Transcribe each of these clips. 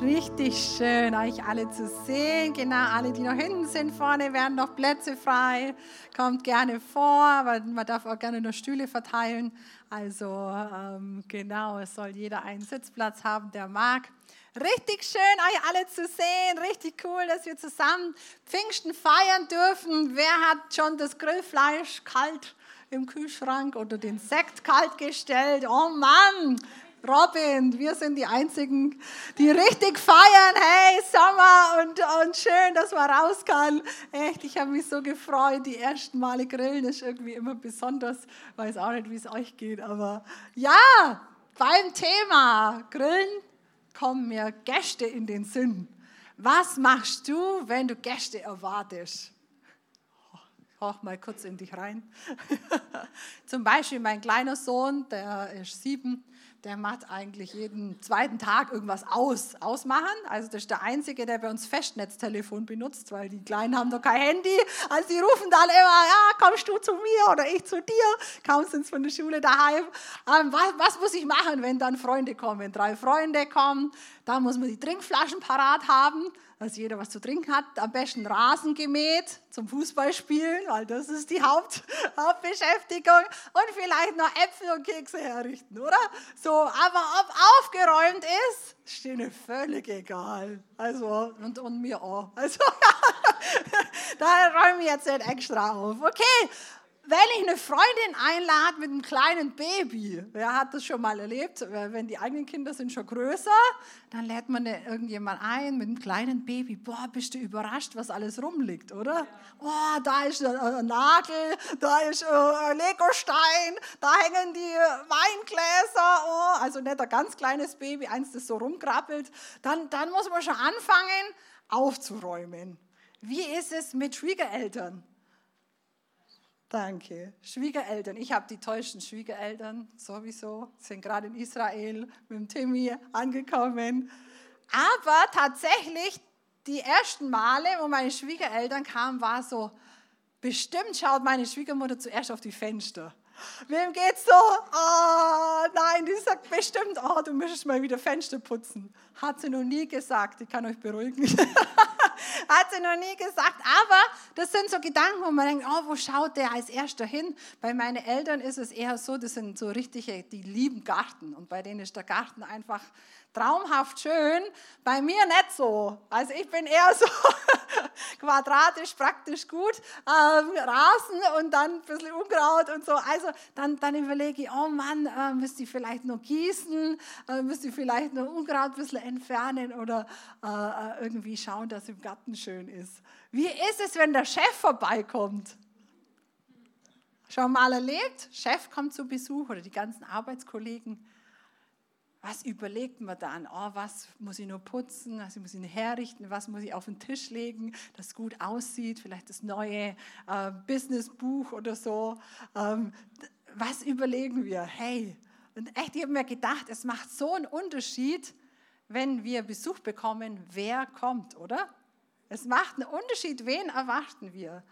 Richtig schön, euch alle zu sehen. Genau, alle, die noch hinten sind, vorne werden noch Plätze frei. Kommt gerne vor, weil man darf auch gerne noch Stühle verteilen. Also ähm, genau, es soll jeder einen Sitzplatz haben, der mag. Richtig schön, euch alle zu sehen. Richtig cool, dass wir zusammen Pfingsten feiern dürfen. Wer hat schon das Grillfleisch kalt im Kühlschrank oder den Sekt kalt gestellt? Oh Mann, Robin, wir sind die Einzigen, die richtig feiern. Hey, Sommer und, und schön, dass man raus kann. Echt, ich habe mich so gefreut. Die ersten Male grillen ist irgendwie immer besonders. Weiß auch nicht, wie es euch geht, aber ja, beim Thema Grillen kommen mir Gäste in den Sinn. Was machst du, wenn du Gäste erwartest? Hauch mal kurz in dich rein. Zum Beispiel mein kleiner Sohn, der ist sieben, der macht eigentlich jeden zweiten Tag irgendwas aus, ausmachen. Also das ist der Einzige, der bei uns Festnetztelefon benutzt, weil die Kleinen haben doch kein Handy. Also die rufen dann immer, ja, kommst du zu mir oder ich zu dir. Sind sie von der Schule daheim. Ähm, was, was muss ich machen, wenn dann Freunde kommen? Wenn drei Freunde kommen, dann muss man die Trinkflaschen parat haben dass jeder was zu trinken hat. Am besten Rasen gemäht zum Fußballspielen, weil das ist die Haupt, Hauptbeschäftigung. Und vielleicht noch Äpfel und Kekse herrichten, oder? So, aber ob aufgeräumt ist, ist denen völlig egal. Also, und, und mir auch. Also, da räume ich jetzt nicht extra auf. Okay, wenn ich eine Freundin einlade mit einem kleinen Baby, wer hat das schon mal erlebt? Wenn die eigenen Kinder sind schon größer, dann lädt man irgendjemand ein mit einem kleinen Baby. Boah, bist du überrascht, was alles rumliegt, oder? Boah, da ist ein Nagel, da ist ein Legostein, da hängen die Weingläser. Oh, also nicht ein ganz kleines Baby, eins, das so rumkrabbelt. Dann, dann muss man schon anfangen, aufzuräumen. Wie ist es mit Schwiegereltern? Danke. Schwiegereltern. Ich habe die tollsten Schwiegereltern sowieso. Sind gerade in Israel mit dem Timmy angekommen. Aber tatsächlich, die ersten Male, wo meine Schwiegereltern kamen, war so, bestimmt schaut meine Schwiegermutter zuerst auf die Fenster. Wem geht's so? Oh, nein, die sagt bestimmt, oh, du müsstest mal wieder Fenster putzen. Hat sie noch nie gesagt, ich kann euch beruhigen. Hat sie noch nie gesagt. Aber das sind so Gedanken, wo man denkt, oh, wo schaut der als erster hin? Bei meinen Eltern ist es eher so, das sind so richtige, die lieben Garten. Und bei denen ist der Garten einfach traumhaft schön. Bei mir nicht so. Also ich bin eher so quadratisch, praktisch gut, ähm, Rasen und dann ein bisschen Unkraut und so. Also dann, dann überlege ich, oh Mann, äh, müsste ich vielleicht noch gießen, äh, müsste ich vielleicht noch Unkraut ein bisschen entfernen oder äh, äh, irgendwie schauen, dass im Garten schön ist. Wie ist es, wenn der Chef vorbeikommt? Schon mal erlebt? Chef kommt zu Besuch oder die ganzen Arbeitskollegen was überlegt man dann? Oh, was muss ich nur putzen? Was muss ich nur herrichten? Was muss ich auf den Tisch legen, das gut aussieht? Vielleicht das neue äh, Businessbuch oder so. Ähm, was überlegen wir? Hey, und echt, ich habe mir gedacht, es macht so einen Unterschied, wenn wir Besuch bekommen, wer kommt, oder? Es macht einen Unterschied, wen erwarten wir.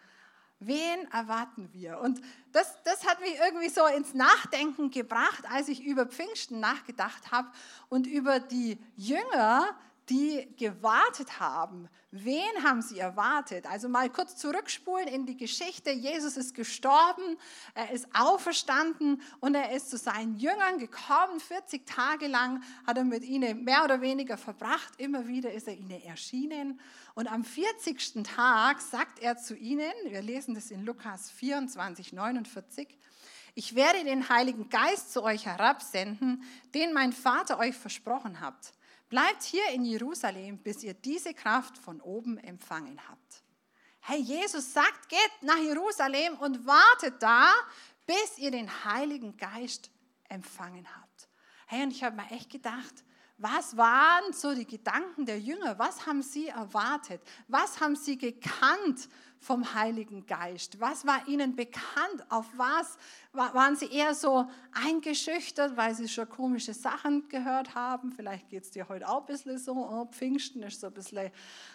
Wen erwarten wir? Und das, das hat mich irgendwie so ins Nachdenken gebracht, als ich über Pfingsten nachgedacht habe und über die Jünger, die gewartet haben. Wen haben sie erwartet? Also mal kurz zurückspulen in die Geschichte. Jesus ist gestorben, er ist auferstanden und er ist zu seinen Jüngern gekommen. 40 Tage lang hat er mit ihnen mehr oder weniger verbracht. Immer wieder ist er ihnen erschienen. Und am 40. Tag sagt er zu ihnen, wir lesen das in Lukas 24, 49, ich werde den Heiligen Geist zu euch herabsenden, den mein Vater euch versprochen hat. Bleibt hier in Jerusalem, bis ihr diese Kraft von oben empfangen habt. Hey, Jesus sagt, geht nach Jerusalem und wartet da, bis ihr den Heiligen Geist empfangen habt. Hey, und ich habe mir echt gedacht, was waren so die Gedanken der Jünger? Was haben sie erwartet? Was haben sie gekannt vom Heiligen Geist? Was war ihnen bekannt? Auf was waren sie eher so eingeschüchtert, weil sie schon komische Sachen gehört haben? Vielleicht geht es dir heute auch ein bisschen so. Oh, Pfingsten ist so ein bisschen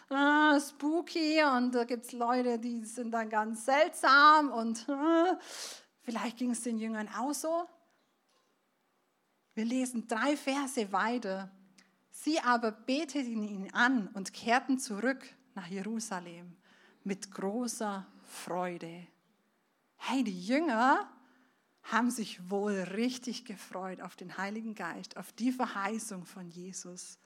äh, spooky und da gibt es Leute, die sind dann ganz seltsam und äh, vielleicht ging es den Jüngern auch so. Wir lesen drei Verse weiter. Sie aber beteten ihn an und kehrten zurück nach Jerusalem mit großer Freude. Hey, die Jünger haben sich wohl richtig gefreut auf den Heiligen Geist, auf die Verheißung von Jesus.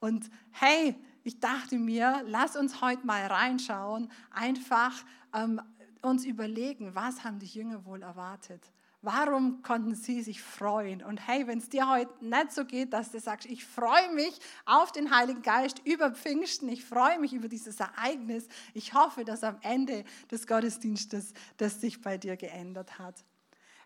Und hey, ich dachte mir, lass uns heute mal reinschauen, einfach ähm, uns überlegen, was haben die Jünger wohl erwartet? Warum konnten sie sich freuen? Und hey, wenn es dir heute nicht so geht, dass du sagst, ich freue mich auf den Heiligen Geist über Pfingsten, ich freue mich über dieses Ereignis, ich hoffe, dass am Ende des Gottesdienstes das sich bei dir geändert hat.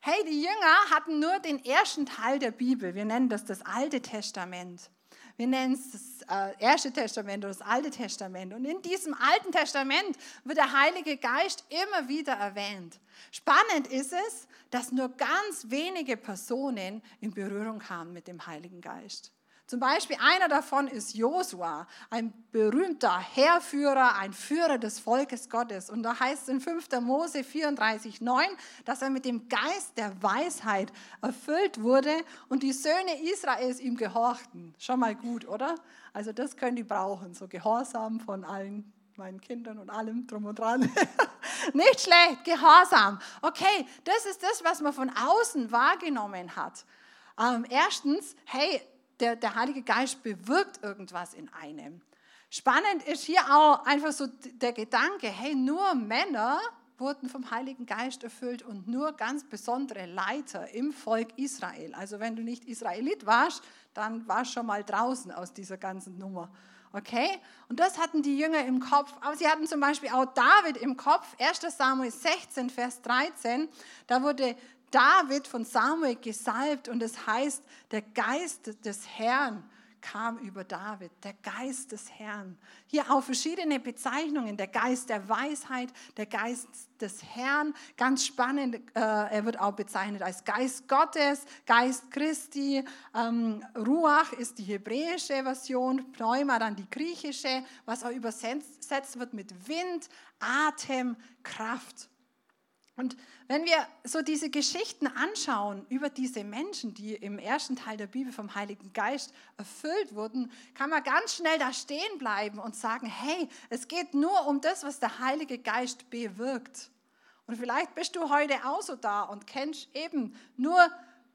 Hey, die Jünger hatten nur den ersten Teil der Bibel. Wir nennen das das Alte Testament. Wir nennen es das äh, Erste Testament oder das Alte Testament. Und in diesem Alten Testament wird der Heilige Geist immer wieder erwähnt. Spannend ist es, dass nur ganz wenige Personen in Berührung kamen mit dem Heiligen Geist. Zum Beispiel einer davon ist Josua, ein berühmter Heerführer, ein Führer des Volkes Gottes. Und da heißt es in 5. Mose 34,9, dass er mit dem Geist der Weisheit erfüllt wurde und die Söhne Israels ihm gehorchten. Schon mal gut, oder? Also das können die brauchen, so Gehorsam von allen meinen Kindern und allem drum und dran. Nicht schlecht, Gehorsam. Okay, das ist das, was man von außen wahrgenommen hat. Ähm, erstens, hey, der, der Heilige Geist bewirkt irgendwas in einem. Spannend ist hier auch einfach so der Gedanke, hey, nur Männer wurden vom Heiligen Geist erfüllt und nur ganz besondere Leiter im Volk Israel. Also wenn du nicht Israelit warst, dann warst du schon mal draußen aus dieser ganzen Nummer. Okay? Und das hatten die Jünger im Kopf. Aber sie hatten zum Beispiel auch David im Kopf. 1. Samuel 16, Vers 13. Da wurde David von Samuel gesalbt und es heißt, der Geist des Herrn kam über David, der Geist des Herrn. Hier auch verschiedene Bezeichnungen, der Geist der Weisheit, der Geist des Herrn, ganz spannend, äh, er wird auch bezeichnet als Geist Gottes, Geist Christi, ähm, Ruach ist die hebräische Version, Pneuma dann die griechische, was auch übersetzt wird mit Wind, Atem, Kraft. Und wenn wir so diese Geschichten anschauen über diese Menschen, die im ersten Teil der Bibel vom Heiligen Geist erfüllt wurden, kann man ganz schnell da stehen bleiben und sagen, hey, es geht nur um das, was der Heilige Geist bewirkt. Und vielleicht bist du heute auch so da und kennst eben nur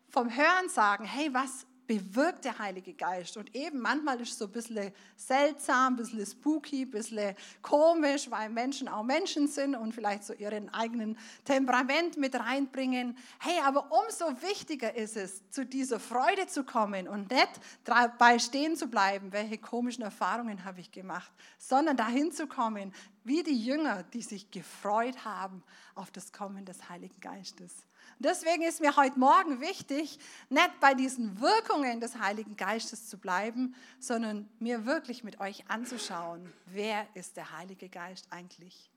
vom Hören sagen, hey, was bewirkt der Heilige Geist. Und eben manchmal ist es so ein bisschen seltsam, ein bisschen spooky, ein bisschen komisch, weil Menschen auch Menschen sind und vielleicht so ihren eigenen Temperament mit reinbringen. Hey, aber umso wichtiger ist es, zu dieser Freude zu kommen und nicht dabei stehen zu bleiben, welche komischen Erfahrungen habe ich gemacht, sondern dahin zu kommen, wie die Jünger, die sich gefreut haben auf das Kommen des Heiligen Geistes. Deswegen ist mir heute Morgen wichtig, nicht bei diesen Wirkungen des Heiligen Geistes zu bleiben, sondern mir wirklich mit euch anzuschauen, wer ist der Heilige Geist eigentlich?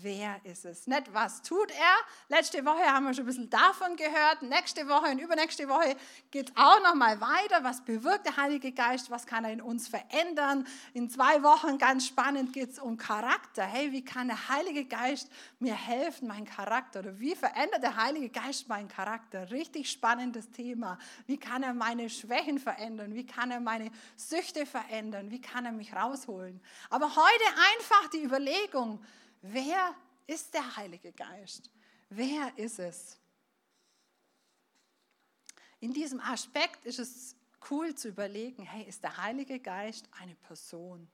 Wer ist es? Nicht, was tut er? Letzte Woche haben wir schon ein bisschen davon gehört. Nächste Woche und übernächste Woche geht auch noch mal weiter. Was bewirkt der Heilige Geist? Was kann er in uns verändern? In zwei Wochen, ganz spannend, geht es um Charakter. Hey, wie kann der Heilige Geist mir helfen, meinen Charakter? Oder wie verändert der Heilige Geist meinen Charakter? Richtig spannendes Thema. Wie kann er meine Schwächen verändern? Wie kann er meine Süchte verändern? Wie kann er mich rausholen? Aber heute einfach die Überlegung, Wer ist der Heilige Geist? Wer ist es? In diesem Aspekt ist es cool zu überlegen, hey, ist der Heilige Geist eine Person?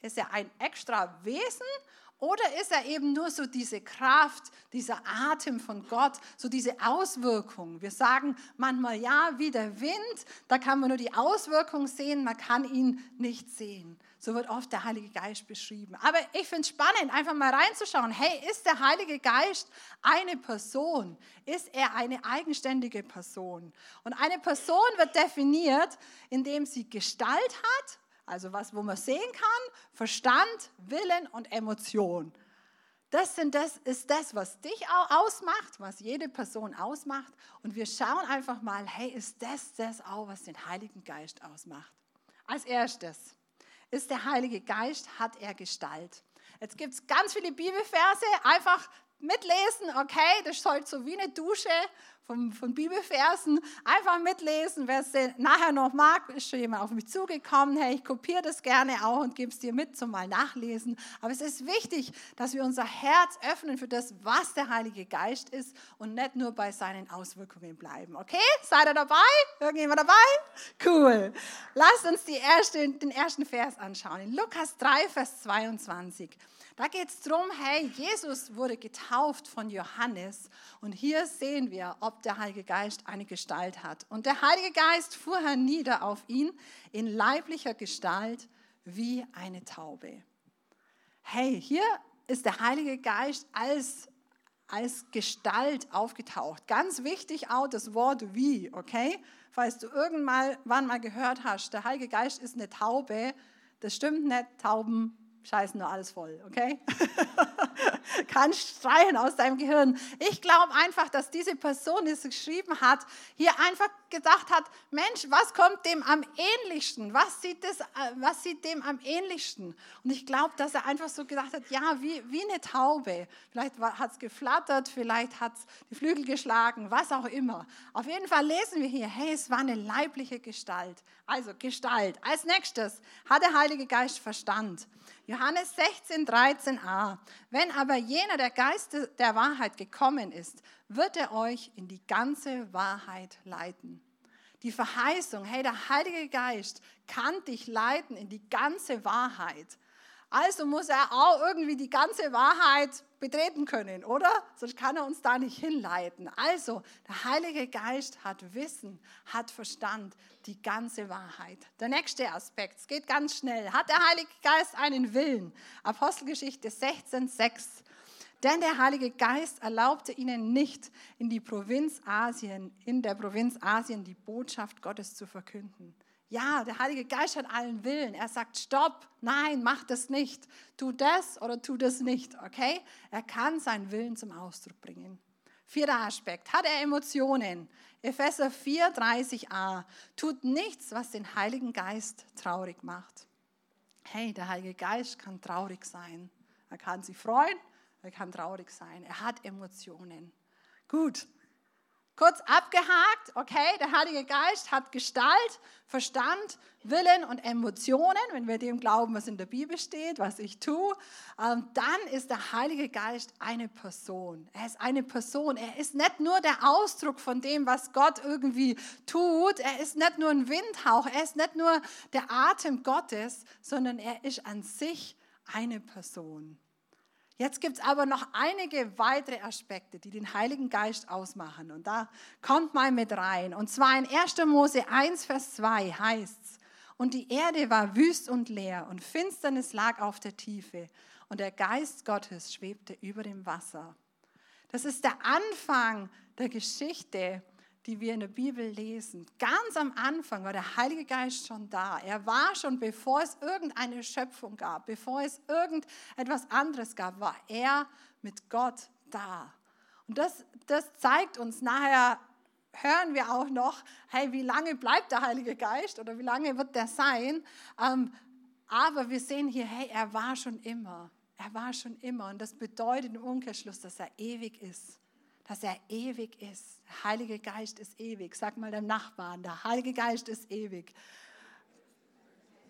Ist er ein extra Wesen oder ist er eben nur so diese Kraft, dieser Atem von Gott, so diese Auswirkung? Wir sagen manchmal ja, wie der Wind, da kann man nur die Auswirkung sehen, man kann ihn nicht sehen. So wird oft der Heilige Geist beschrieben. Aber ich finde es spannend, einfach mal reinzuschauen. Hey, ist der Heilige Geist eine Person? Ist er eine eigenständige Person? Und eine Person wird definiert, indem sie Gestalt hat also was, wo man sehen kann, Verstand, Willen und Emotion. Das, sind das ist das, was dich ausmacht, was jede Person ausmacht. Und wir schauen einfach mal, hey, ist das das auch, was den Heiligen Geist ausmacht? Als erstes ist der Heilige Geist, hat er Gestalt. Jetzt gibt es ganz viele Bibelverse, einfach mitlesen, okay, das ist halt so wie eine Dusche von, von Bibelversen. Einfach mitlesen. Wer es nachher noch mag, ist schon jemand auf mich zugekommen. Hey, ich kopiere das gerne auch und gebe es dir mit zum mal nachlesen. Aber es ist wichtig, dass wir unser Herz öffnen für das, was der Heilige Geist ist und nicht nur bei seinen Auswirkungen bleiben. Okay? Seid ihr dabei? Irgendjemand dabei? Cool. Lasst uns erste, den ersten Vers anschauen. In Lukas 3, Vers 22. Da geht es darum, hey, Jesus wurde getauft von Johannes und hier sehen wir, ob der Heilige Geist eine Gestalt hat. Und der Heilige Geist fuhr hernieder auf ihn in leiblicher Gestalt wie eine Taube. Hey, hier ist der Heilige Geist als, als Gestalt aufgetaucht. Ganz wichtig auch das Wort wie, okay? Falls du irgendwann mal gehört hast, der Heilige Geist ist eine Taube, das stimmt nicht, Tauben scheißen nur alles voll, okay? Kannst streichen aus deinem Gehirn. Ich glaube einfach, dass diese Person, die es geschrieben hat, hier einfach gedacht hat, Mensch, was kommt dem am ähnlichsten? Was sieht, das, was sieht dem am ähnlichsten? Und ich glaube, dass er einfach so gedacht hat, ja, wie, wie eine Taube. Vielleicht hat es geflattert, vielleicht hat es die Flügel geschlagen, was auch immer. Auf jeden Fall lesen wir hier, hey, es war eine leibliche Gestalt. Also Gestalt. Als nächstes hat der Heilige Geist Verstand. Johannes 16, 13a. Wenn aber jener der Geist der Wahrheit gekommen ist, wird er euch in die ganze Wahrheit leiten. Die Verheißung, hey, der Heilige Geist kann dich leiten in die ganze Wahrheit. Also muss er auch irgendwie die ganze Wahrheit betreten können, oder? Sonst kann er uns da nicht hinleiten. Also, der Heilige Geist hat Wissen, hat Verstand, die ganze Wahrheit. Der nächste Aspekt, es geht ganz schnell. Hat der Heilige Geist einen Willen? Apostelgeschichte 16, 6. Denn der Heilige Geist erlaubte ihnen nicht, in die Provinz Asien, in der Provinz Asien die Botschaft Gottes zu verkünden. Ja, der Heilige Geist hat allen Willen. Er sagt, stopp, nein, mach das nicht. Tu das oder tu das nicht, okay? Er kann seinen Willen zum Ausdruck bringen. Vierter Aspekt, hat er Emotionen? Epheser 4, 30a. Tut nichts, was den Heiligen Geist traurig macht. Hey, der Heilige Geist kann traurig sein. Er kann sich freuen, er kann traurig sein. Er hat Emotionen. Gut, Kurz abgehakt, okay, der Heilige Geist hat Gestalt, Verstand, Willen und Emotionen, wenn wir dem glauben, was in der Bibel steht, was ich tue, ähm, dann ist der Heilige Geist eine Person. Er ist eine Person. Er ist nicht nur der Ausdruck von dem, was Gott irgendwie tut. Er ist nicht nur ein Windhauch. Er ist nicht nur der Atem Gottes, sondern er ist an sich eine Person. Jetzt gibt es aber noch einige weitere Aspekte, die den Heiligen Geist ausmachen. Und da kommt mal mit rein. Und zwar in 1. Mose 1, Vers 2 heißt es, und die Erde war wüst und leer und Finsternis lag auf der Tiefe und der Geist Gottes schwebte über dem Wasser. Das ist der Anfang der Geschichte die wir in der Bibel lesen. Ganz am Anfang war der Heilige Geist schon da. Er war schon, bevor es irgendeine Schöpfung gab, bevor es irgendetwas anderes gab, war er mit Gott da. Und das, das zeigt uns nachher, hören wir auch noch, hey, wie lange bleibt der Heilige Geist oder wie lange wird der sein? Ähm, aber wir sehen hier, hey, er war schon immer. Er war schon immer. Und das bedeutet im Umkehrschluss, dass er ewig ist dass er ewig ist. Der Heilige Geist ist ewig. Sag mal dem Nachbarn, der Heilige Geist ist ewig.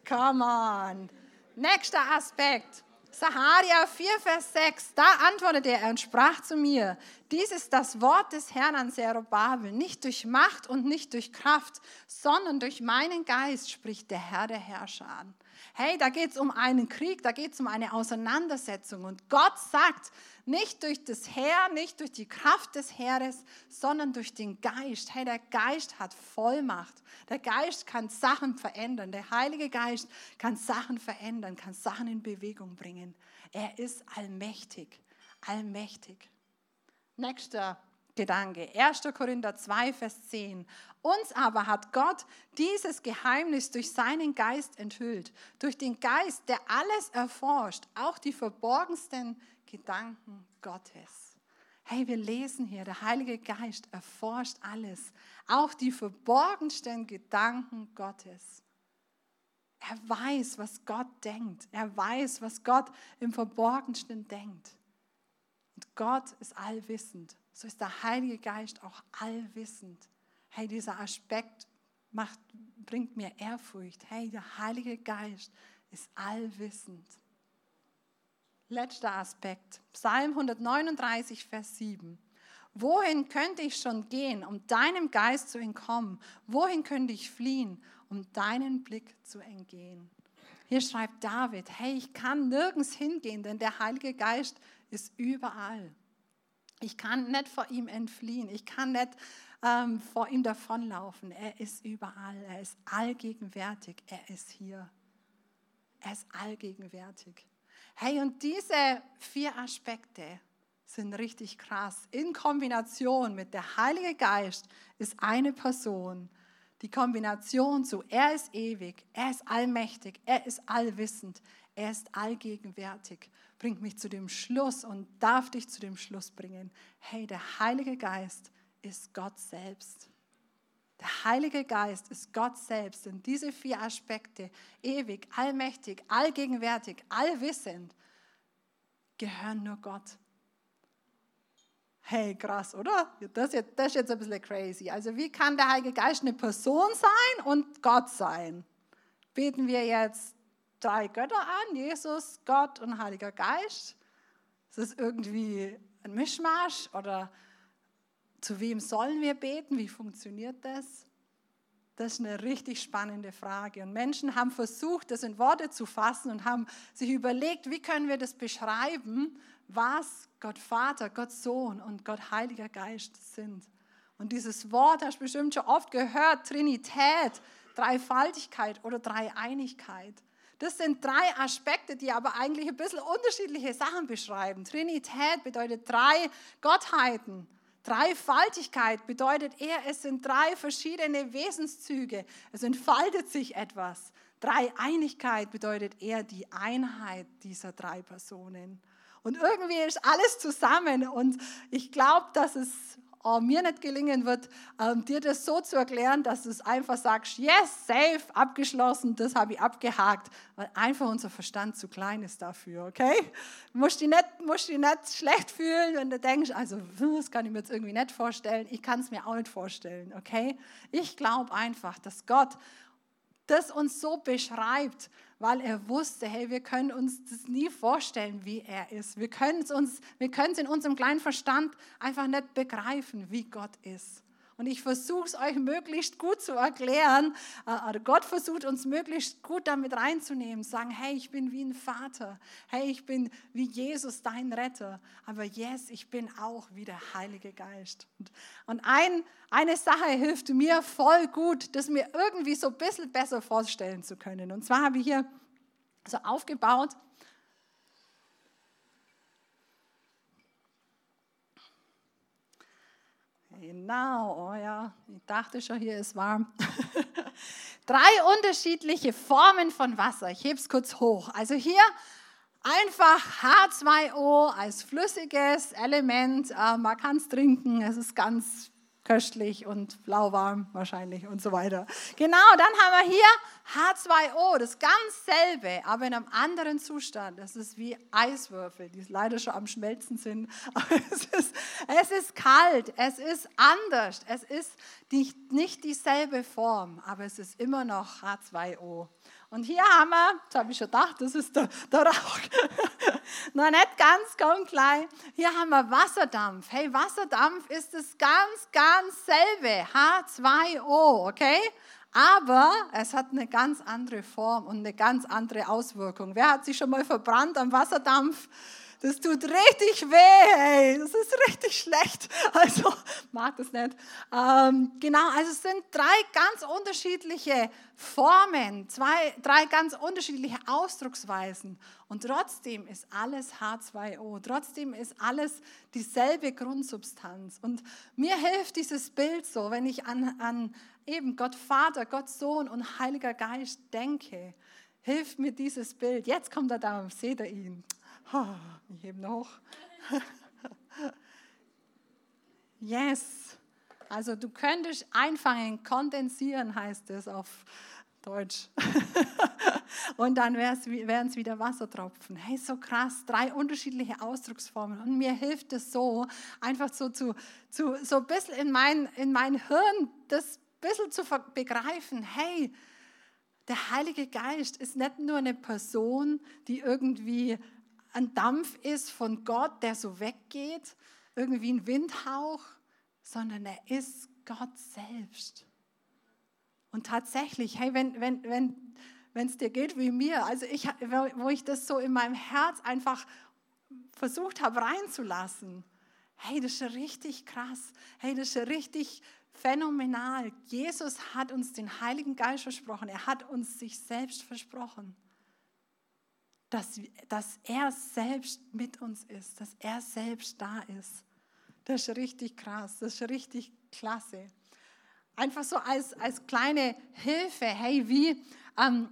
Come on. Nächster Aspekt. Saharia 4, Vers 6, da antwortete er und sprach zu mir, dies ist das Wort des Herrn an Zerubabel, nicht durch Macht und nicht durch Kraft, sondern durch meinen Geist, spricht der Herr der Herrscher an. Hey, da geht es um einen Krieg, da geht es um eine Auseinandersetzung. Und Gott sagt, nicht durch das Heer, nicht durch die Kraft des Heeres, sondern durch den Geist. Hey, der Geist hat Vollmacht. Der Geist kann Sachen verändern. Der Heilige Geist kann Sachen verändern, kann Sachen in Bewegung bringen. Er ist allmächtig, allmächtig. Nächster Gedanke. 1. Korinther 2, Vers 10. Uns aber hat Gott dieses Geheimnis durch seinen Geist enthüllt. Durch den Geist, der alles erforscht, auch die verborgensten Gedanken Gottes. Hey, wir lesen hier, der Heilige Geist erforscht alles, auch die verborgensten Gedanken Gottes. Er weiß, was Gott denkt. Er weiß, was Gott im Verborgensten denkt. Und Gott ist allwissend. so ist der Heilige Geist auch allwissend. Hey, dieser Aspekt macht, bringt mir Ehrfurcht. Hey, der Heilige Geist ist allwissend. Letzter Aspekt, Psalm 139, Vers 7. Wohin könnte ich schon gehen, um deinem Geist zu entkommen? Wohin könnte ich fliehen, um deinen Blick zu entgehen? Hier schreibt David, hey, ich kann nirgends hingehen, denn der Heilige Geist ist überall. Ich kann nicht vor ihm entfliehen. Ich kann nicht ähm, vor ihm davonlaufen. Er ist überall. Er ist allgegenwärtig. Er ist hier. Er ist allgegenwärtig. Hey, und diese vier Aspekte sind richtig krass. In Kombination mit der Heilige Geist ist eine Person. Die Kombination zu, er ist ewig, er ist allmächtig, er ist allwissend, er ist allgegenwärtig, bringt mich zu dem Schluss und darf dich zu dem Schluss bringen. Hey, der Heilige Geist ist Gott selbst. Der Heilige Geist ist Gott selbst. Und diese vier Aspekte, ewig, allmächtig, allgegenwärtig, allwissend, gehören nur Gott. Hey, krass, oder? Das, jetzt, das ist jetzt ein bisschen crazy. Also wie kann der Heilige Geist eine Person sein und Gott sein? Beten wir jetzt drei Götter an, Jesus, Gott und Heiliger Geist? Ist das irgendwie ein Mischmasch oder zu wem sollen wir beten? Wie funktioniert das? Das ist eine richtig spannende Frage. Und Menschen haben versucht, das in Worte zu fassen und haben sich überlegt, wie können wir das beschreiben, was Gott Vater, Gott Sohn und Gott Heiliger Geist sind. Und dieses Wort hast du bestimmt schon oft gehört, Trinität, Dreifaltigkeit oder Dreieinigkeit. Das sind drei Aspekte, die aber eigentlich ein bisschen unterschiedliche Sachen beschreiben. Trinität bedeutet drei Gottheiten. Dreifaltigkeit bedeutet eher, es sind drei verschiedene Wesenszüge. Es entfaltet sich etwas. Dreieinigkeit bedeutet eher die Einheit dieser drei Personen. Und irgendwie ist alles zusammen. Und ich glaube, dass es oh, mir nicht gelingen wird, ähm, dir das so zu erklären, dass du es einfach sagst, yes, safe, abgeschlossen, das habe ich abgehakt, weil einfach unser Verstand zu klein ist dafür, okay? Musst dich nicht, musst dich nicht schlecht fühlen, wenn du denkst, also das kann ich mir jetzt irgendwie nicht vorstellen, ich kann es mir auch nicht vorstellen, okay? Ich glaube einfach, dass Gott das uns so beschreibt, weil er wusste, hey, wir können uns das nie vorstellen, wie er ist. Wir können es uns, wir können es in unserem kleinen Verstand einfach nicht begreifen, wie Gott ist. Und ich versuche es euch möglichst gut zu erklären. Äh, Gott versucht uns möglichst gut damit reinzunehmen, sagen, hey, ich bin wie ein Vater. Hey, ich bin wie Jesus, dein Retter. Aber yes, ich bin auch wie der Heilige Geist. Und ein, eine Sache hilft mir voll gut, das mir irgendwie so ein bisschen besser vorstellen zu können. Und zwar habe ich hier so aufgebaut, Genau, oh ja, ich dachte schon, hier ist warm. Drei unterschiedliche Formen von Wasser. Ich hebe es kurz hoch. Also hier einfach H2O als flüssiges Element. Äh, man kann es trinken, es ist ganz köstlich und lauwarm wahrscheinlich und so weiter. Genau, dann haben wir hier H2O, das ganz selbe, aber in einem anderen Zustand. Das ist wie Eiswürfel, die leider schon am Schmelzen sind. Es ist, es ist kalt, es ist anders, es ist die, nicht dieselbe Form, aber es ist immer noch H2O. Und hier haben wir, das habe ich schon gedacht, das ist der, der Rauch. Noch nicht ganz, ganz klein. Hier haben wir Wasserdampf. Hey, Wasserdampf ist das ganz, ganz selbe. H2O, okay? Aber es hat eine ganz andere Form und eine ganz andere Auswirkung. Wer hat sich schon mal verbrannt am Wasserdampf? Das tut richtig weh, ey. Das ist richtig schlecht. Also, mag das nicht. Ähm, genau, also es sind drei ganz unterschiedliche Formen, zwei, drei ganz unterschiedliche Ausdrucksweisen. Und trotzdem ist alles H2O. Trotzdem ist alles dieselbe Grundsubstanz. Und mir hilft dieses Bild so, wenn ich an, an eben Gott Vater, Gott Sohn und Heiliger Geist denke. Hilft mir dieses Bild. Jetzt kommt er da, seht ihr ihn. Ich hebe noch. Yes. Also du könntest einfangen, kondensieren heißt es auf Deutsch. und dann wären es wieder Wassertropfen. Hey, so krass, drei unterschiedliche Ausdrucksformen. Und mir hilft es so, einfach so, zu, zu, so ein bisschen in mein, in mein Hirn das ein bisschen zu begreifen. Hey, der Heilige Geist ist nicht nur eine Person, die irgendwie ein Dampf ist von Gott, der so weggeht, irgendwie ein Windhauch, sondern er ist Gott selbst. Und tatsächlich, hey, wenn wenn wenn wenn es dir geht wie mir, also ich, wo ich das so in meinem Herz einfach versucht habe reinzulassen, hey, das ist richtig krass, hey, das ist richtig phänomenal. Jesus hat uns den Heiligen Geist versprochen, er hat uns sich selbst versprochen, dass, dass er selbst mit uns ist, dass er selbst da ist. Das ist richtig krass, das ist richtig klasse. Einfach so als, als kleine Hilfe, hey, wie, ähm,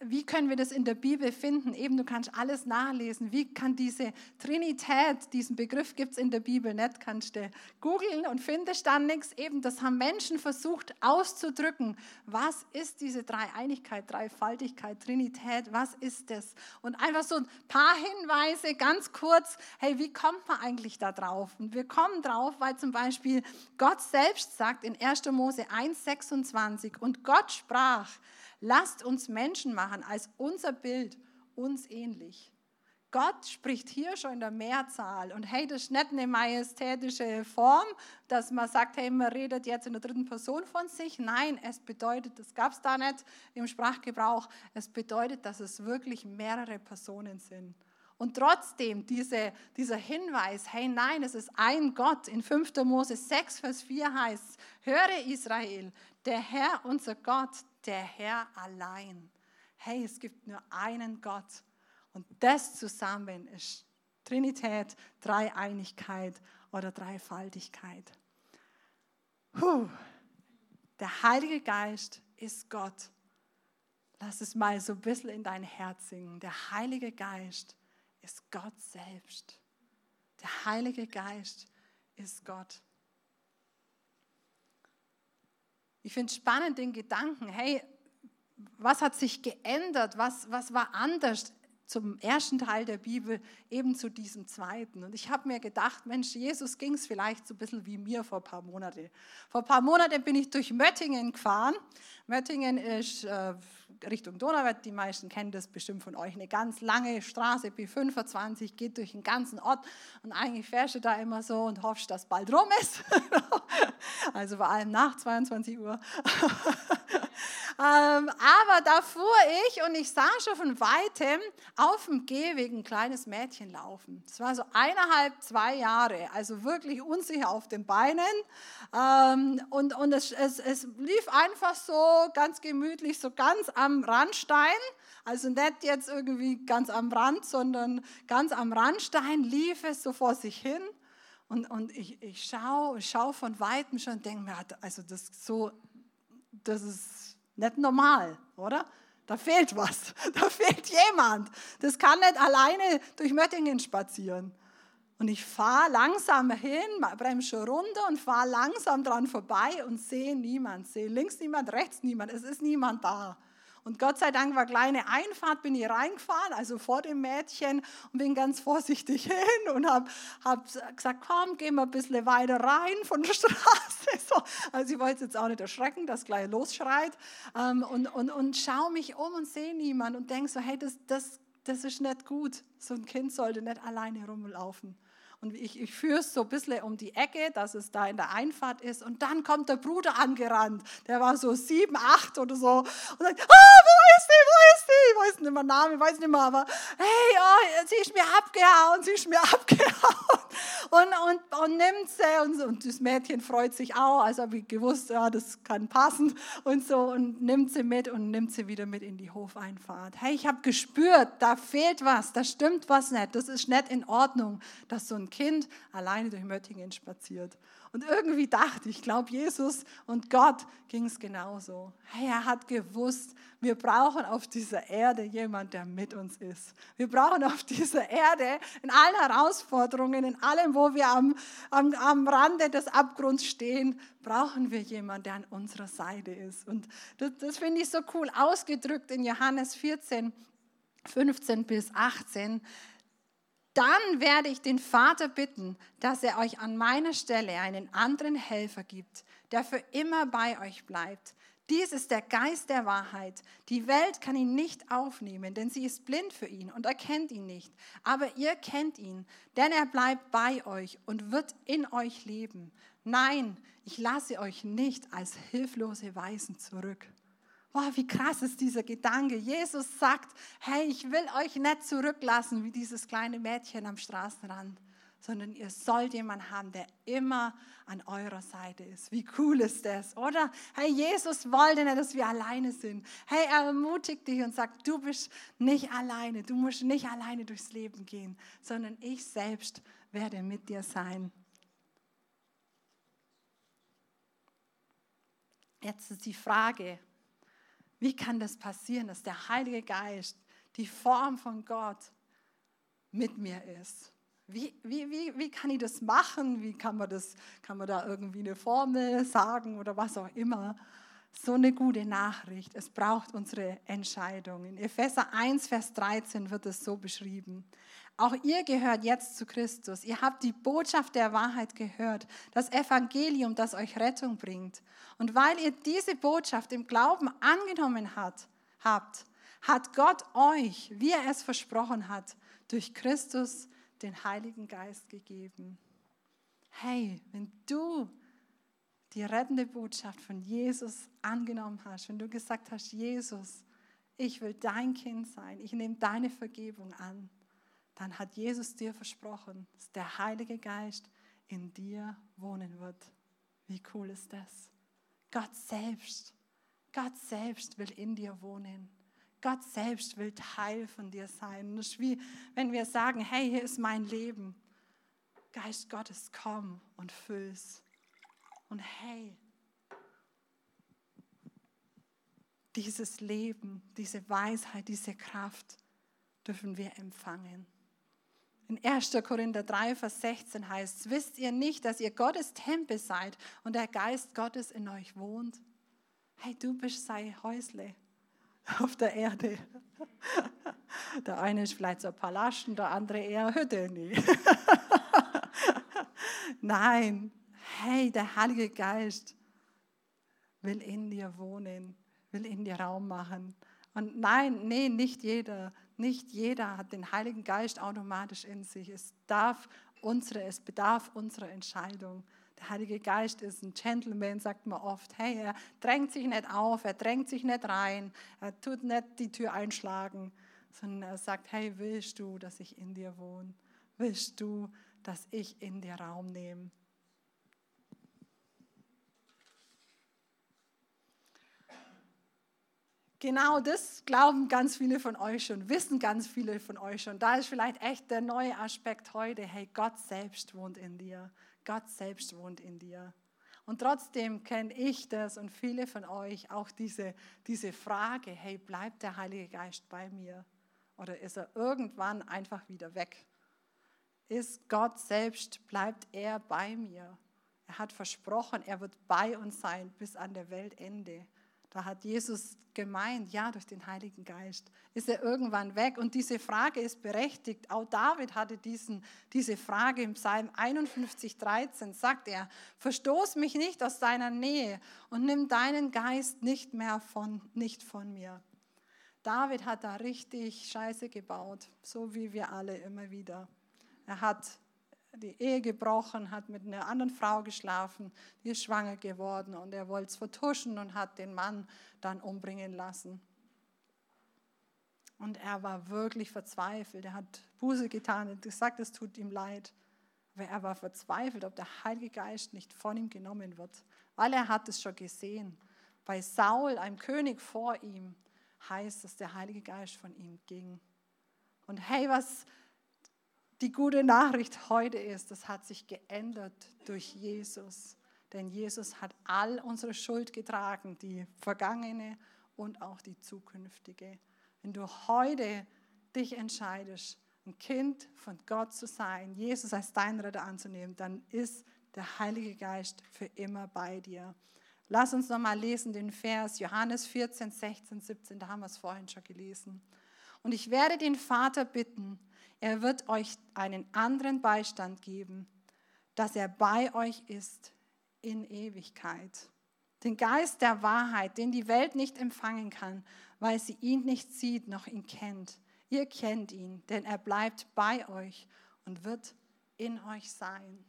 wie können wir das in der Bibel finden? Eben, du kannst alles nachlesen. Wie kann diese Trinität, diesen Begriff gibt es in der Bibel nicht, kannst du googeln und findest dann nichts. Eben, das haben Menschen versucht auszudrücken. Was ist diese Dreieinigkeit, Dreifaltigkeit, Trinität? Was ist das? Und einfach so ein paar Hinweise, ganz kurz. Hey, wie kommt man eigentlich da drauf? Und wir kommen drauf, weil zum Beispiel Gott selbst sagt in 1. Mose 1,26 und Gott sprach, lasst uns Menschen machen als unser Bild uns ähnlich. Gott spricht hier schon in der Mehrzahl. Und hey, das ist nicht eine majestätische Form, dass man sagt, hey, man redet jetzt in der dritten Person von sich. Nein, es bedeutet, das gab es da nicht im Sprachgebrauch, es bedeutet, dass es wirklich mehrere Personen sind. Und trotzdem diese, dieser Hinweis, hey nein, es ist ein Gott. In 5. Mose 6, Vers 4 heißt, höre Israel, der Herr, unser Gott, der Herr allein. Hey, es gibt nur einen Gott. Und das zusammen ist Trinität, Dreieinigkeit oder Dreifaltigkeit. Puh. Der Heilige Geist ist Gott. Lass es mal so ein bisschen in dein Herz singen. Der Heilige Geist ist Gott selbst. Der Heilige Geist ist Gott. Ich finde spannend den Gedanken, hey, was hat sich geändert? Was, was war anders zum ersten Teil der Bibel, eben zu diesem zweiten. Und ich habe mir gedacht, Mensch, Jesus ging es vielleicht so ein bisschen wie mir vor ein paar Monaten. Vor ein paar Monaten bin ich durch Möttingen gefahren. Möttingen ist äh, Richtung Donauwörth, die meisten kennen das bestimmt von euch, eine ganz lange Straße, B25, geht durch den ganzen Ort und eigentlich fährst du da immer so und hoffst, dass bald rum ist. also vor allem nach 22 Uhr. ähm, aber da fuhr ich und ich sah schon von weitem auf dem Gehweg ein kleines Mädchen laufen. Es war so eineinhalb, zwei Jahre, also wirklich unsicher auf den Beinen. Ähm, und und es, es, es lief einfach so ganz gemütlich, so ganz am Randstein. Also nicht jetzt irgendwie ganz am Rand, sondern ganz am Randstein lief es so vor sich hin. Und, und ich, ich schaue schau von Weitem schon und denke mir, also das, so, das ist nicht normal, oder? Da fehlt was, da fehlt jemand. Das kann nicht alleine durch Möttingen spazieren. Und ich fahre langsam hin, bremse runter und fahre langsam dran vorbei und sehe niemand. Sehe links niemand, rechts niemand. Es ist niemand da. Und Gott sei Dank war kleine Einfahrt, bin ich reingefahren, also vor dem Mädchen und bin ganz vorsichtig hin und habe hab gesagt, komm, gehen wir ein bisschen weiter rein von der Straße. So. Also ich wollte jetzt auch nicht erschrecken, dass gleich losschreit ähm, und, und, und schaue mich um und sehe niemand und denke so, hey, das, das, das ist nicht gut. So ein Kind sollte nicht alleine rumlaufen. Und ich, ich führe es so ein bisschen um die Ecke, dass es da in der Einfahrt ist. Und dann kommt der Bruder angerannt. Der war so sieben, acht oder so. Und sagt, ah, wo ist die, wo ist die? Ich weiß nicht mehr Namen, weiß nicht mehr, aber hey, oh, sie ist mir abgehauen, sie ist mir abgehauen. Und, und, und nimmt sie und, und das Mädchen freut sich auch. Also habe ich gewusst, ja, das kann passen und so. Und nimmt sie mit und nimmt sie wieder mit in die Hofeinfahrt. Hey, ich habe gespürt, da fehlt was, da stimmt was nicht. Das ist nicht in Ordnung, dass so ein einem Kind alleine durch Möttingen spaziert. Und irgendwie dachte ich, glaube, Jesus und Gott ging es genauso. Hey, er hat gewusst, wir brauchen auf dieser Erde jemand, der mit uns ist. Wir brauchen auf dieser Erde in allen Herausforderungen, in allem, wo wir am, am, am Rande des Abgrunds stehen, brauchen wir jemanden, der an unserer Seite ist. Und das, das finde ich so cool ausgedrückt in Johannes 14, 15 bis 18 dann werde ich den Vater bitten, dass er euch an meiner Stelle einen anderen Helfer gibt, der für immer bei euch bleibt. Dies ist der Geist der Wahrheit. Die Welt kann ihn nicht aufnehmen, denn sie ist blind für ihn und erkennt ihn nicht. Aber ihr kennt ihn, denn er bleibt bei euch und wird in euch leben. Nein, ich lasse euch nicht als hilflose Weisen zurück. Wow, wie krass ist dieser Gedanke. Jesus sagt, hey, ich will euch nicht zurücklassen wie dieses kleine Mädchen am Straßenrand, sondern ihr sollt jemanden haben, der immer an eurer Seite ist. Wie cool ist das, oder? Hey, Jesus wollte nicht, dass wir alleine sind. Hey, er ermutigt dich und sagt, du bist nicht alleine, du musst nicht alleine durchs Leben gehen, sondern ich selbst werde mit dir sein. Jetzt ist die Frage, wie kann das passieren, dass der Heilige Geist, die Form von Gott, mit mir ist? Wie, wie, wie, wie kann ich das machen? Wie kann man, das, kann man da irgendwie eine Formel sagen oder was auch immer? So eine gute Nachricht. Es braucht unsere Entscheidung. In Epheser 1, Vers 13 wird es so beschrieben. Auch ihr gehört jetzt zu Christus. Ihr habt die Botschaft der Wahrheit gehört, das Evangelium, das euch Rettung bringt. Und weil ihr diese Botschaft im Glauben angenommen hat, habt, hat Gott euch, wie er es versprochen hat, durch Christus den Heiligen Geist gegeben. Hey, wenn du die rettende Botschaft von Jesus angenommen hast, wenn du gesagt hast, Jesus, ich will dein Kind sein, ich nehme deine Vergebung an, dann hat Jesus dir versprochen, dass der Heilige Geist in dir wohnen wird. Wie cool ist das? Gott selbst, Gott selbst will in dir wohnen. Gott selbst will Teil von dir sein. Das ist wie wenn wir sagen, hey, hier ist mein Leben. Geist Gottes, komm und füll's. Und hey, dieses Leben, diese Weisheit, diese Kraft dürfen wir empfangen. In 1. Korinther 3, Vers 16 heißt es, wisst ihr nicht, dass ihr Gottes Tempel seid und der Geist Gottes in euch wohnt? Hey, du bist sein Häusle auf der Erde. Der eine ist vielleicht so ein Palast und der andere eher Hütte. Nein, hey, der Heilige Geist will in dir wohnen, will in dir Raum machen. Und nein, nee, nicht jeder. Nicht jeder hat den Heiligen Geist automatisch in sich. Es darf unsere, es bedarf unserer Entscheidung. Der Heilige Geist ist ein Gentleman, sagt man oft. Hey, er drängt sich nicht auf, er drängt sich nicht rein, er tut nicht die Tür einschlagen, sondern er sagt, hey, willst du, dass ich in dir wohne? Willst du, dass ich in dir Raum nehme? Genau das glauben ganz viele von euch schon, wissen ganz viele von euch schon. Da ist vielleicht echt der neue Aspekt heute, hey, Gott selbst wohnt in dir. Gott selbst wohnt in dir. Und trotzdem kenne ich das und viele von euch auch diese, diese Frage, hey, bleibt der Heilige Geist bei mir? Oder ist er irgendwann einfach wieder weg? Ist Gott selbst, bleibt er bei mir? Er hat versprochen, er wird bei uns sein bis an der Weltende. Da hat Jesus gemeint, ja, durch den Heiligen Geist ist er irgendwann weg. Und diese Frage ist berechtigt. Auch David hatte diesen, diese Frage im Psalm 51, 13, sagt er, verstoß mich nicht aus deiner Nähe und nimm deinen Geist nicht mehr von, nicht von mir. David hat da richtig Scheiße gebaut, so wie wir alle immer wieder. Er hat die Ehe gebrochen, hat mit einer anderen Frau geschlafen, die ist schwanger geworden und er wollte es vertuschen und hat den Mann dann umbringen lassen. Und er war wirklich verzweifelt. Er hat Buße getan und gesagt, es tut ihm leid. Aber er war verzweifelt, ob der Heilige Geist nicht von ihm genommen wird, weil er hat es schon gesehen. Bei Saul, einem König vor ihm, heißt, dass der Heilige Geist von ihm ging. Und hey, was, die gute Nachricht heute ist, das hat sich geändert durch Jesus. Denn Jesus hat all unsere Schuld getragen, die vergangene und auch die zukünftige. Wenn du heute dich entscheidest, ein Kind von Gott zu sein, Jesus als dein Retter anzunehmen, dann ist der Heilige Geist für immer bei dir. Lass uns nochmal lesen den Vers Johannes 14, 16, 17, da haben wir es vorhin schon gelesen. Und ich werde den Vater bitten, er wird euch einen anderen Beistand geben, dass er bei euch ist in Ewigkeit. Den Geist der Wahrheit, den die Welt nicht empfangen kann, weil sie ihn nicht sieht noch ihn kennt. Ihr kennt ihn, denn er bleibt bei euch und wird in euch sein.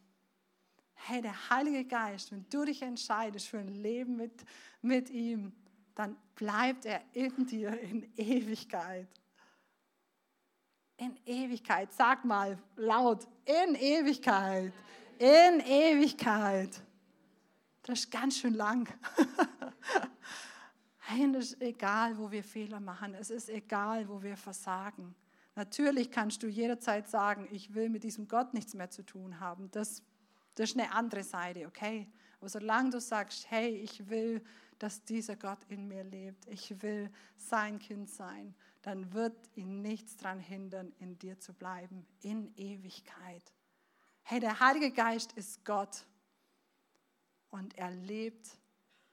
Hey, der Heilige Geist, wenn du dich entscheidest für ein Leben mit, mit ihm, dann bleibt er in dir in Ewigkeit. In Ewigkeit, sag mal laut, in Ewigkeit, in Ewigkeit. Das ist ganz schön lang. Es ist egal, wo wir Fehler machen. Es ist egal, wo wir versagen. Natürlich kannst du jederzeit sagen, ich will mit diesem Gott nichts mehr zu tun haben. Das, das ist eine andere Seite, okay? Aber solange du sagst, hey, ich will, dass dieser Gott in mir lebt, ich will sein Kind sein, dann wird ihn nichts daran hindern, in dir zu bleiben, in Ewigkeit. Hey, der Heilige Geist ist Gott und er lebt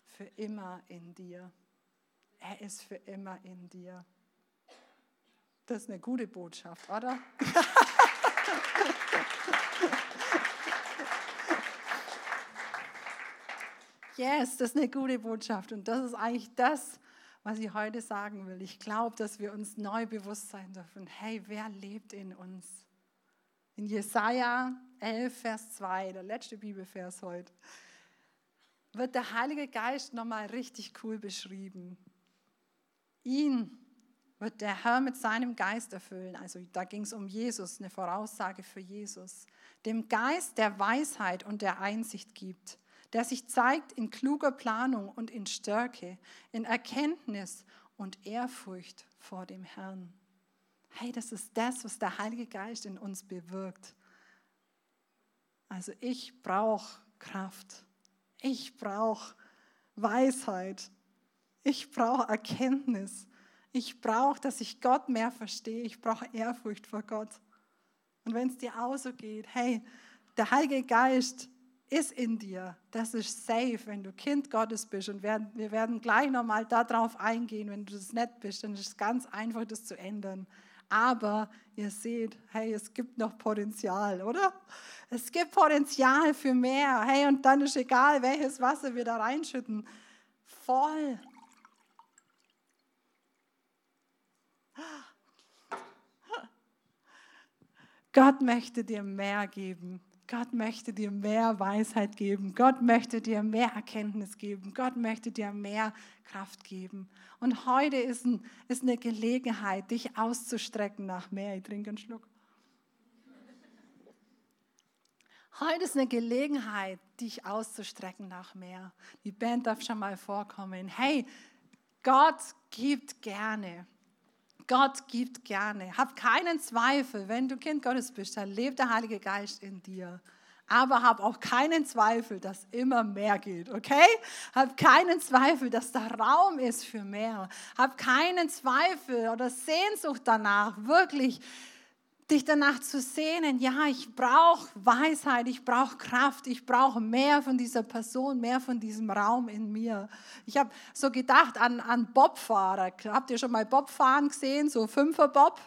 für immer in dir. Er ist für immer in dir. Das ist eine gute Botschaft, oder? yes, das ist eine gute Botschaft. Und das ist eigentlich das, was ich heute sagen will. Ich glaube, dass wir uns neu bewusst sein dürfen. Hey, wer lebt in uns? In Jesaja 11, Vers 2, der letzte Bibelvers heute, wird der Heilige Geist nochmal richtig cool beschrieben. Ihn wird der Herr mit seinem Geist erfüllen. Also da ging es um Jesus, eine Voraussage für Jesus. Dem Geist der Weisheit und der Einsicht gibt, der sich zeigt in kluger Planung und in Stärke, in Erkenntnis und Ehrfurcht vor dem Herrn. Hey, das ist das, was der Heilige Geist in uns bewirkt. Also ich brauche Kraft. Ich brauche Weisheit. Ich brauche Erkenntnis. Ich brauche, dass ich Gott mehr verstehe. Ich brauche Ehrfurcht vor Gott. Und wenn es dir auch so geht, hey, der Heilige Geist ist in dir. Das ist safe, wenn du Kind Gottes bist. Und wir werden gleich nochmal darauf eingehen, wenn du das nicht bist, dann ist es ganz einfach, das zu ändern. Aber ihr seht, hey, es gibt noch Potenzial, oder? Es gibt Potenzial für mehr. Hey, und dann ist egal, welches Wasser wir da reinschütten. Voll Gott möchte dir mehr geben. Gott möchte dir mehr Weisheit geben. Gott möchte dir mehr Erkenntnis geben. Gott möchte dir mehr Kraft geben. Und heute ist, ein, ist eine Gelegenheit, dich auszustrecken nach mehr. Ich trinke einen Schluck. Heute ist eine Gelegenheit, dich auszustrecken nach mehr. Die Band darf schon mal vorkommen. Hey, Gott gibt gerne. Gott gibt gerne. Hab keinen Zweifel, wenn du Kind Gottes bist, dann lebt der Heilige Geist in dir. Aber hab auch keinen Zweifel, dass immer mehr geht, okay? Hab keinen Zweifel, dass da Raum ist für mehr. Hab keinen Zweifel oder Sehnsucht danach, wirklich dich danach zu sehnen, ja, ich brauche Weisheit, ich brauche Kraft, ich brauche mehr von dieser Person, mehr von diesem Raum in mir. Ich habe so gedacht an, an Bobfahrer. Habt ihr schon mal Bobfahren gesehen, so Fünfer-Bob?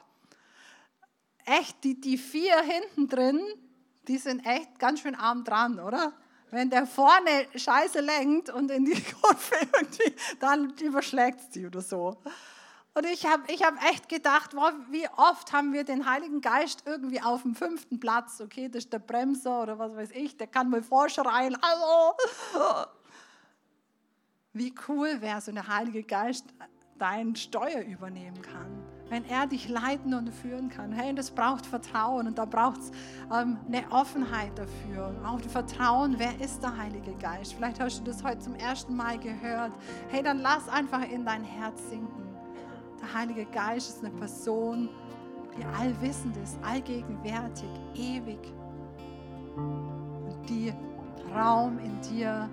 Echt, die, die vier hinten drin, die sind echt ganz schön arm dran, oder? Wenn der vorne Scheiße lenkt und in die Kurve irgendwie, dann überschlägt sie oder so. Und ich habe ich hab echt gedacht, wow, wie oft haben wir den Heiligen Geist irgendwie auf dem fünften Platz. Okay, das ist der Bremser oder was weiß ich, der kann mal vorschreien, hallo. Wie cool wäre so der Heilige Geist dein Steuer übernehmen kann, wenn er dich leiten und führen kann. Hey, das braucht Vertrauen und da braucht es ähm, eine Offenheit dafür. Auch Vertrauen, wer ist der Heilige Geist? Vielleicht hast du das heute zum ersten Mal gehört. Hey, dann lass einfach in dein Herz sinken. Der Heilige Geist ist eine Person, die allwissend ist, allgegenwärtig, ewig und die Raum in dir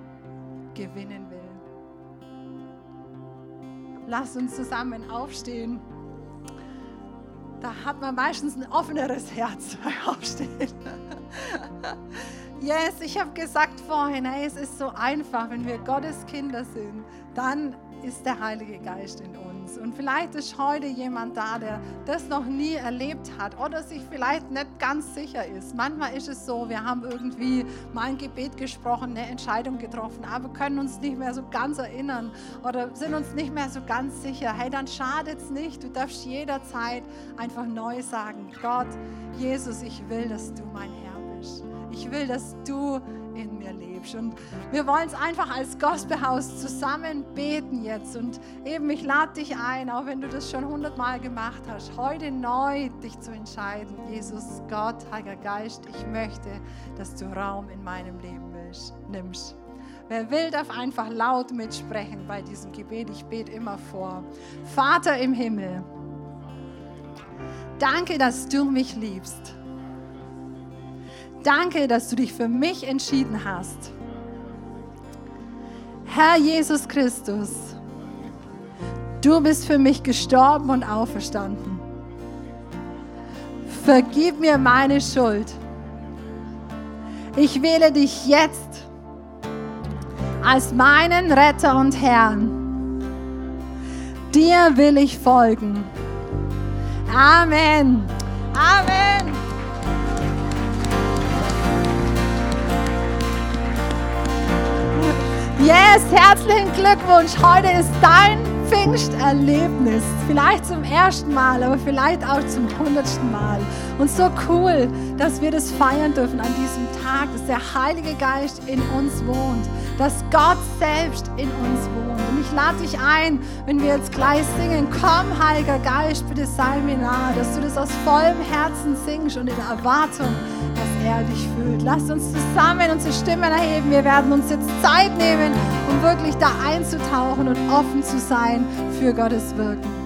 gewinnen will. Lass uns zusammen aufstehen. Da hat man meistens ein offeneres Herz beim Aufstehen. Yes, ich habe gesagt vorhin, hey, es ist so einfach, wenn wir Gottes Kinder sind, dann ist der Heilige Geist in uns. Und vielleicht ist heute jemand da, der das noch nie erlebt hat oder sich vielleicht nicht ganz sicher ist. Manchmal ist es so, wir haben irgendwie mal ein Gebet gesprochen, eine Entscheidung getroffen, aber können uns nicht mehr so ganz erinnern oder sind uns nicht mehr so ganz sicher. Hey, dann schadet es nicht. Du darfst jederzeit einfach neu sagen, Gott, Jesus, ich will, dass du mein Herr bist. Ich will, dass du in mir lebst. Und wir wollen es einfach als Gospelhaus zusammen beten jetzt. Und eben, ich lade dich ein, auch wenn du das schon hundertmal gemacht hast, heute neu dich zu entscheiden. Jesus, Gott, Heiliger Geist, ich möchte, dass du Raum in meinem Leben nimmst. Wer will, darf einfach laut mitsprechen bei diesem Gebet. Ich bete immer vor. Vater im Himmel, danke, dass du mich liebst. Danke, dass du dich für mich entschieden hast. Herr Jesus Christus, du bist für mich gestorben und auferstanden. Vergib mir meine Schuld. Ich wähle dich jetzt als meinen Retter und Herrn. Dir will ich folgen. Amen. Amen. Yes, herzlichen Glückwunsch. Heute ist dein Pfingsterlebnis. Vielleicht zum ersten Mal, aber vielleicht auch zum hundertsten Mal. Und so cool, dass wir das feiern dürfen an diesem Tag, dass der Heilige Geist in uns wohnt, dass Gott selbst in uns wohnt. Und ich lade dich ein, wenn wir jetzt gleich singen, komm, Heiliger Geist, bitte sei mir nahe, dass du das aus vollem Herzen singst und in Erwartung er dich fühlt. Lasst uns zusammen unsere Stimmen erheben. Wir werden uns jetzt Zeit nehmen, um wirklich da einzutauchen und offen zu sein für Gottes Wirken.